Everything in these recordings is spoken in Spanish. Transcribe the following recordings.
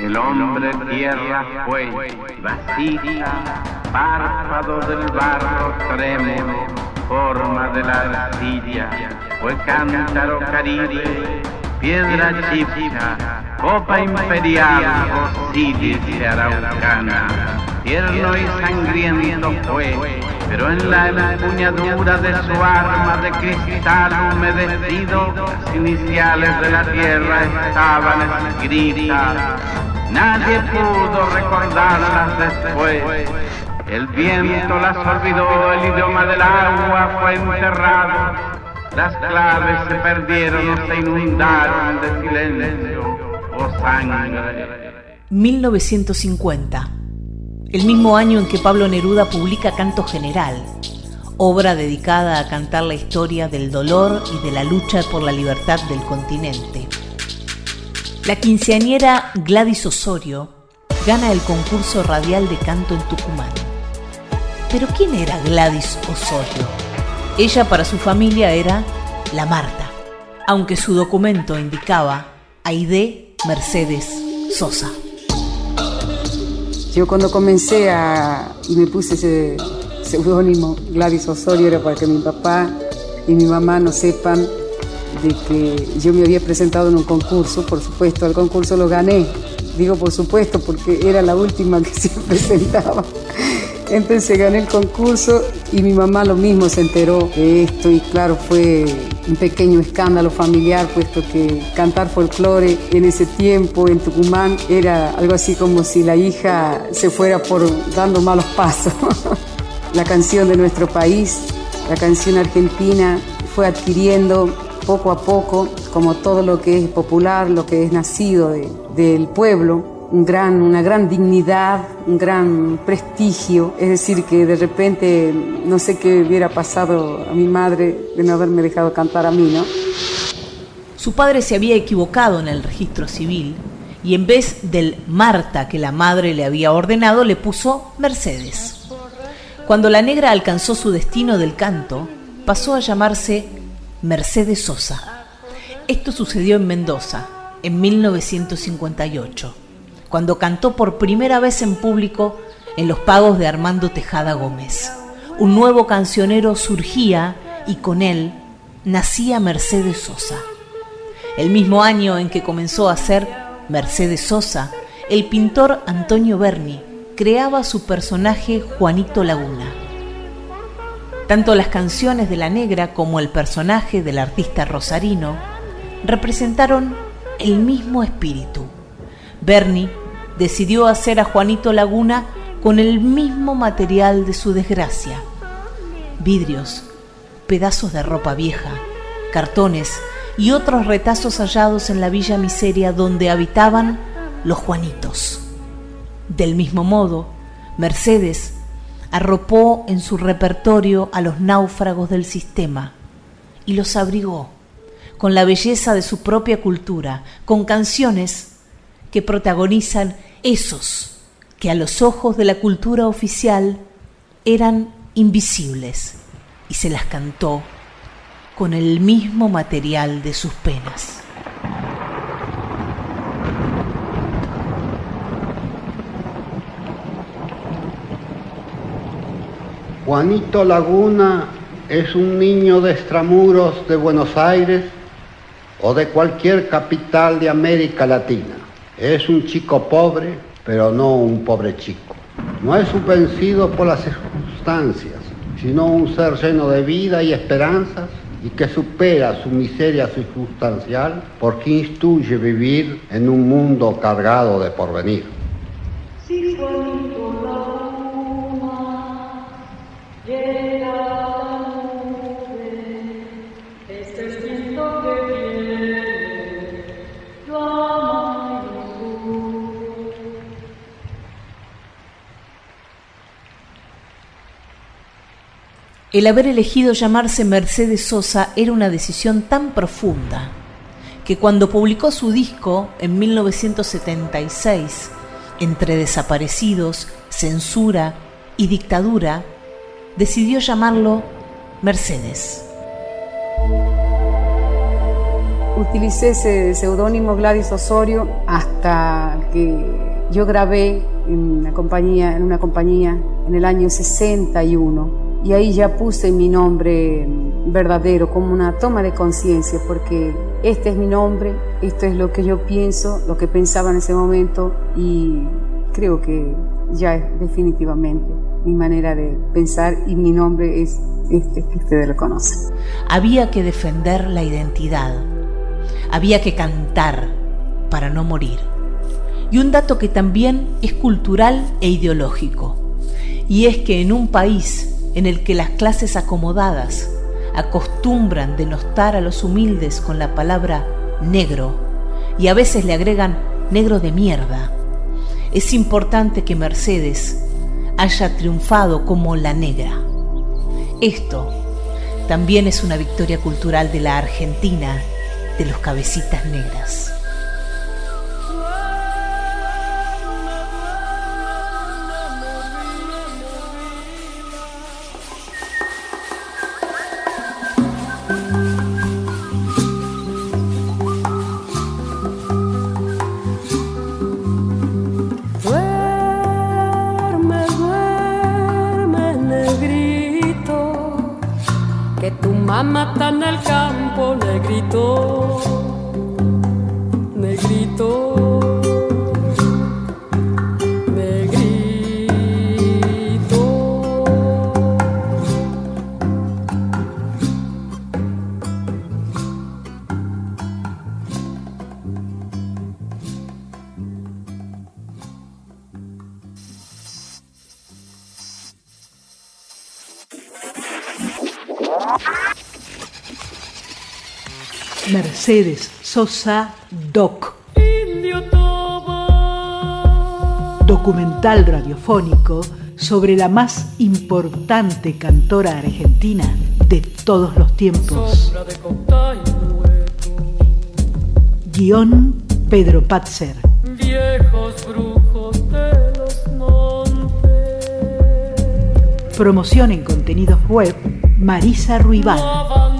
El hombre tierra fue, vasija, párpado del barro trémulo, forma de la arcilla, fue cántaro caribe, piedra chipcha, copa imperial, osiris araucana, tierno y sangriento fue, pero en la empuñadura de su arma de cristal humedecido, las iniciales de la tierra estaban escritas. Nadie pudo recordarlas después. El viento las olvidó, el idioma del agua fue enterrado. Las claves se perdieron o se inundaron de silencio o sangre. 1950, el mismo año en que Pablo Neruda publica Canto General, obra dedicada a cantar la historia del dolor y de la lucha por la libertad del continente. La quinceañera Gladys Osorio gana el concurso radial de canto en Tucumán. Pero ¿quién era Gladys Osorio? Ella para su familia era la Marta, aunque su documento indicaba Aide Mercedes Sosa. Yo cuando comencé a, y me puse ese seudónimo Gladys Osorio era para que mi papá y mi mamá no sepan de que yo me había presentado en un concurso, por supuesto, el concurso lo gané. Digo por supuesto porque era la última que se presentaba. Entonces gané el concurso y mi mamá lo mismo se enteró de esto y claro, fue un pequeño escándalo familiar, puesto que cantar folclore en ese tiempo en Tucumán era algo así como si la hija se fuera por dando malos pasos. la canción de nuestro país, la canción argentina, fue adquiriendo poco a poco, como todo lo que es popular, lo que es nacido de, del pueblo, un gran, una gran dignidad, un gran prestigio. Es decir, que de repente no sé qué hubiera pasado a mi madre de no haberme dejado cantar a mí, ¿no? Su padre se había equivocado en el registro civil y en vez del Marta que la madre le había ordenado, le puso Mercedes. Cuando la negra alcanzó su destino del canto, pasó a llamarse Mercedes Sosa. Esto sucedió en Mendoza, en 1958, cuando cantó por primera vez en público en los pagos de Armando Tejada Gómez. Un nuevo cancionero surgía y con él nacía Mercedes Sosa. El mismo año en que comenzó a ser Mercedes Sosa, el pintor Antonio Berni creaba su personaje Juanito Laguna. Tanto las canciones de la negra como el personaje del artista rosarino representaron el mismo espíritu. Bernie decidió hacer a Juanito Laguna con el mismo material de su desgracia. Vidrios, pedazos de ropa vieja, cartones y otros retazos hallados en la Villa Miseria donde habitaban los Juanitos. Del mismo modo, Mercedes arropó en su repertorio a los náufragos del sistema y los abrigó con la belleza de su propia cultura, con canciones que protagonizan esos que a los ojos de la cultura oficial eran invisibles y se las cantó con el mismo material de sus penas. Juanito Laguna es un niño de extramuros de Buenos Aires o de cualquier capital de América Latina. Es un chico pobre, pero no un pobre chico. No es vencido por las circunstancias, sino un ser lleno de vida y esperanzas y que supera su miseria circunstancial porque instruye vivir en un mundo cargado de porvenir. El haber elegido llamarse Mercedes Sosa era una decisión tan profunda que cuando publicó su disco en 1976, entre desaparecidos, censura y dictadura, decidió llamarlo Mercedes. utilicé ese seudónimo Gladys Osorio hasta que yo grabé en una compañía, en una compañía en el año 61 y ahí ya puse mi nombre verdadero como una toma de conciencia porque este es mi nombre, esto es lo que yo pienso, lo que pensaba en ese momento y creo que ya es definitivamente mi manera de pensar y mi nombre es este que ustedes lo conocen. Había que defender la identidad, había que cantar para no morir. Y un dato que también es cultural e ideológico, y es que en un país en el que las clases acomodadas acostumbran denostar a los humildes con la palabra negro y a veces le agregan negro de mierda, es importante que Mercedes haya triunfado como la negra. Esto también es una victoria cultural de la Argentina de los cabecitas negras. La mata en el campo, negrito, negrito. Ah! Mercedes Sosa Doc. Documental radiofónico sobre la más importante cantora argentina de todos los tiempos. Guión Pedro Patzer. Promoción en contenidos web Marisa Ruibal.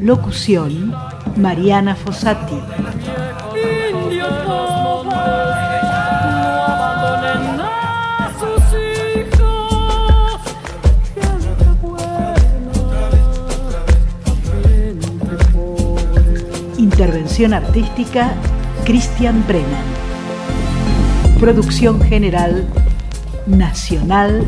Locución, Mariana Fossati. Intervención artística, Cristian Brennan. Producción general, Nacional.